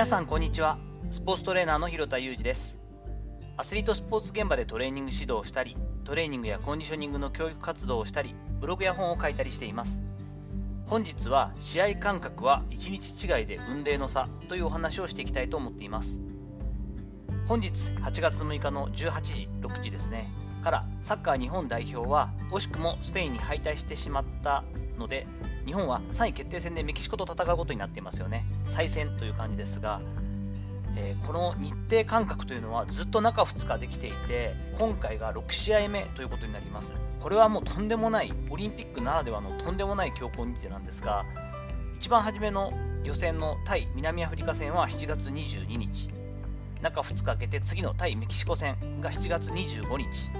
皆さんこんにちは。スポーツトレーナーの広田裕二です。アスリートスポーツ現場でトレーニング指導をしたりトレーニングやコンディショニングの教育活動をしたりブログや本を書いたりしています。本日は試合感覚は1日違いで運命の差というお話をしていきたいと思っています。本日8月6日の18時6時ですね。からサッカー日本代表は惜しくもスペインに敗退してしまったので日本は3位決定戦でメキシコと戦うことになっていますよね。再戦という感じですが、えー、この日程間隔というのはずっと中2日できていて今回が6試合目ということになります。これはもうとんでもないオリンピックならではのとんでもない強行日程なんですが一番初めの予選の対南アフリカ戦は7月22日。中2日空けて次の対メキシコ戦が7月25日。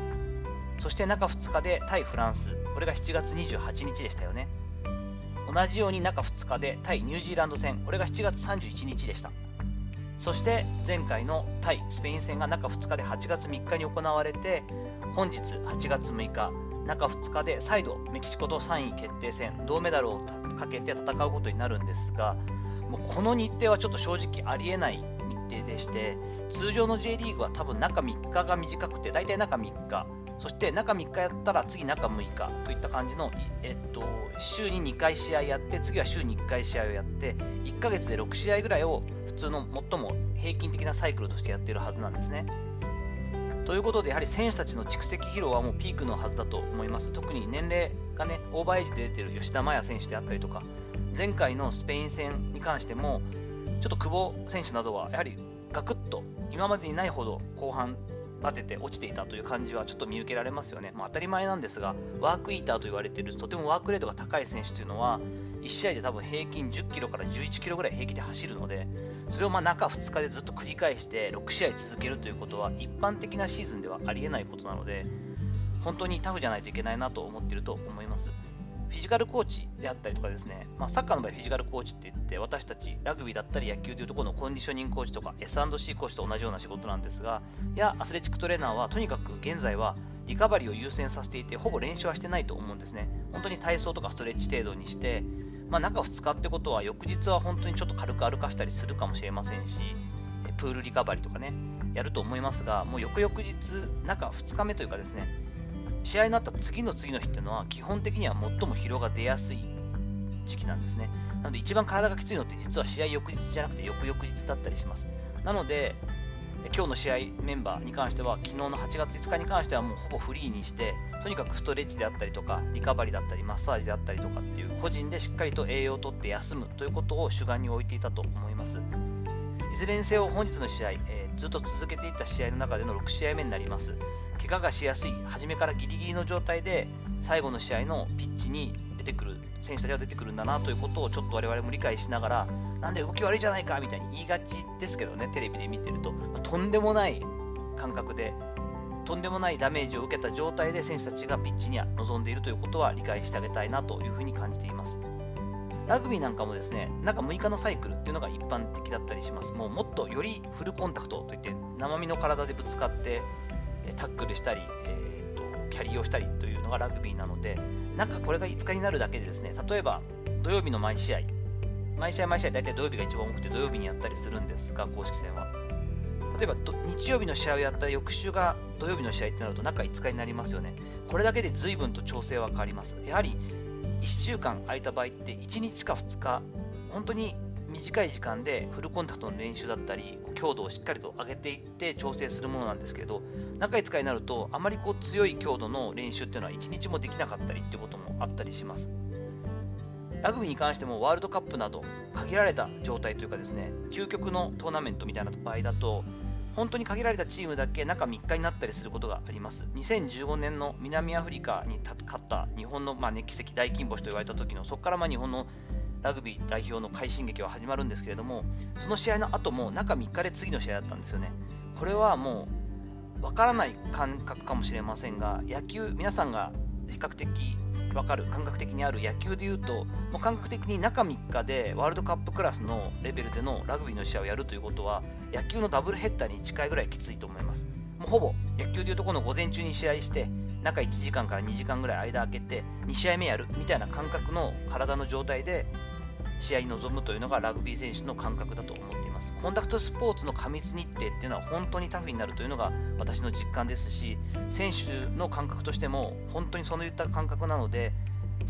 そして中2日で対フランス、これが7月28日でしたよね。同じように中2日で対ニュージーランド戦、これが7月31日でした。そして前回の対スペイン戦が中2日で8月3日に行われて、本日8月6日、中2日で再度メキシコと3位決定戦、銅メダルをかけて戦うことになるんですが、もうこの日程はちょっと正直ありえない日程でして、通常の J リーグは多分中3日が短くて、大体中3日、そして中3日やったら次中6日といった感じの、えっと、週に2回試合やって、次は週に1回試合をやって、1ヶ月で6試合ぐらいを普通の最も平均的なサイクルとしてやっているはずなんですね。ということで、やはり選手たちの蓄積疲労はもうピークのはずだと思います。特に年齢がね、オーバーエイジで出ている吉田麻也選手であったりとか、前回のスペイン戦に関しても、ちょっと久保選手などは、やはりガクッと今までにないほど後半当てて落ちていたという感じはちょっと見受けられますよね。まあ、当たり前なんですが、ワークイーターと言われているとてもワークレートが高い選手というのは、1試合で多分平均10キロから11キロぐらい平気で走るので、それをま中2日でずっと繰り返して6試合続けるということは、一般的なシーズンではありえないことなので、本当にタフじゃないといけないなと思っていると思います。フィジカルコーチであったりとかですね、まあ、サッカーの場合フィジカルコーチって言って私たちラグビーだったり野球でいうところのコンディショニングコーチとか S&C コーチと同じような仕事なんですがやアスレチックトレーナーはとにかく現在はリカバリーを優先させていてほぼ練習はしてないと思うんですね。本当に体操とかストレッチ程度にしてまあ、中2日ってことは翌日は本当にちょっと軽く歩かしたりするかもしれませんしプールリカバリーとかねやると思いますがもう翌々日中2日目というかですね試合になった次の次の日っていうのは基本的には最も疲労が出やすい時期なんですね。なので一番体がきついのって実は試合翌日じゃなくて翌々日だったりします。なので今日の試合メンバーに関しては昨日の8月5日に関してはもうほぼフリーにしてとにかくストレッチであったりとかリカバリーだったりマッサージであったりとかっていう個人でしっかりと栄養をとって休むということを主眼に置いていたと思いますいずれにせよ本日の試合、えー、ずっと続けていた試合の中での6試合目になります我がしやすい、初めからギリギリの状態で最後の試合のピッチに出てくる、選手たちが出てくるんだなということをちょっと我々も理解しながら、なんで動き悪いじゃないかみたいに言いがちですけどね、テレビで見てると、まあ、とんでもない感覚で、とんでもないダメージを受けた状態で選手たちがピッチには臨んでいるということは理解してあげたいなというふうに感じています。ラグビーなんかもですね、中6日のサイクルっていうのが一般的だったりします。もうもっとよりフルコンタクトといって、生身の体でぶつかって、タックルしたり、えーと、キャリーをしたりというのがラグビーなので、なんかこれが5日になるだけでですね、例えば土曜日の毎試合、毎試合毎試合大体土曜日が一番多くて土曜日にやったりするんですが、公式戦は。例えば日曜日の試合をやった翌週が土曜日の試合ってなると中5日になりますよね。これだけで随分と調整は変わります。やはり1週間空いた場合って1日か2日、本当に短い時間でフルコンタクトの練習だったり強度をしっかりと上げていって調整するものなんですけれど中5日になるとあまりこう強い強度の練習っていうのは1日もできなかったりっていうこともあったりしますラグビーに関してもワールドカップなど限られた状態というかですね究極のトーナメントみたいな場合だと本当に限られたチームだけ中3日になったりすることがあります。2015年の南アフリカに勝った日本のまあ、歴史的大金星と言われた時のそこからま日本のラグビー代表の快進撃は始まるんですけれども、その試合の後も中3日で次の試合だったんですよね。これはもう、わからない感覚かもしれませんが、野球、皆さんが比較的分かる、感覚的にある野球でいうと、もう感覚的に中3日でワールドカップクラスのレベルでのラグビーの試合をやるということは、野球のダブルヘッダーに近いぐらいきついと思います。もうほぼ野球でいうとこの午前中に試合して、中1時間から2時間ぐらい間空けて2試合目やるみたいな感覚の体の状態で試合に臨むというのがラグビー選手の感覚だと思っています。コンタクトスポーツの過密日程っていうのは本当にタフになるというのが私の実感ですし、選手の感覚としても本当にそういった感覚なので、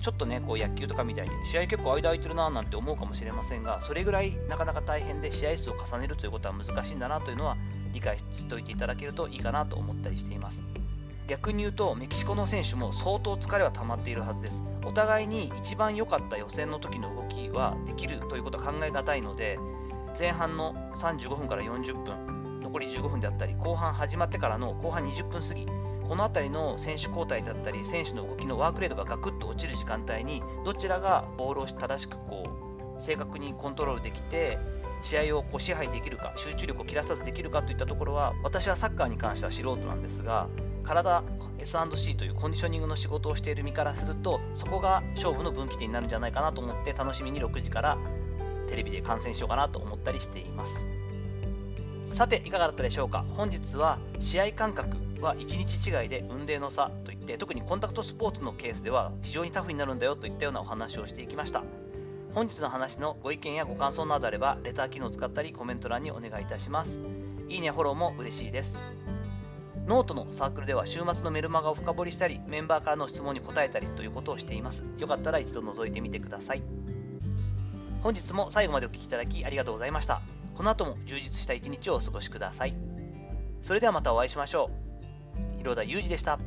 ちょっとね、こう野球とかみたいに試合結構間空いてるななんて思うかもしれませんが、それぐらいなかなか大変で試合数を重ねるということは難しいんだなというのは理解しておいていただけるといいかなと思ったりしています。逆に言うとメキシコの選手も相当疲れは溜まっているはずです。お互いに一番良かった予選の時の動きはできるということは考えがたいので前半の35分から40分残り15分であったり後半始まってからの後半20分過ぎこの辺りの選手交代だったり選手の動きのワークレートがガクッと落ちる時間帯にどちらがボールを正しくこう正確にコントロールできて試合をこう支配できるか集中力を切らさずできるかといったところは私はサッカーに関しては素人なんですが体 S&C というコンディショニングの仕事をしている身からするとそこが勝負の分岐点になるんじゃないかなと思って楽しみに6時からテレビで観戦しようかなと思ったりしています。さていかがだったでしょうか？本日は試合間隔は1日違いで雲泥の差といって特にコンタクトスポーツのケースでは非常にタフになるんだよといったようなお話をしていきました。本日の話のご意見やご感想などあればレター機能を使ったりコメント欄にお願いいたします。いいねフォローも嬉しいです。ノートのサークルでは週末のメルマガを深掘りしたり、メンバーからの質問に答えたりということをしています。よかったら一度覗いてみてください。本日も最後までお聴きいただきありがとうございました。この後も充実した一日をお過ごしください。それではまたお会いしましょう。広田裕二でした。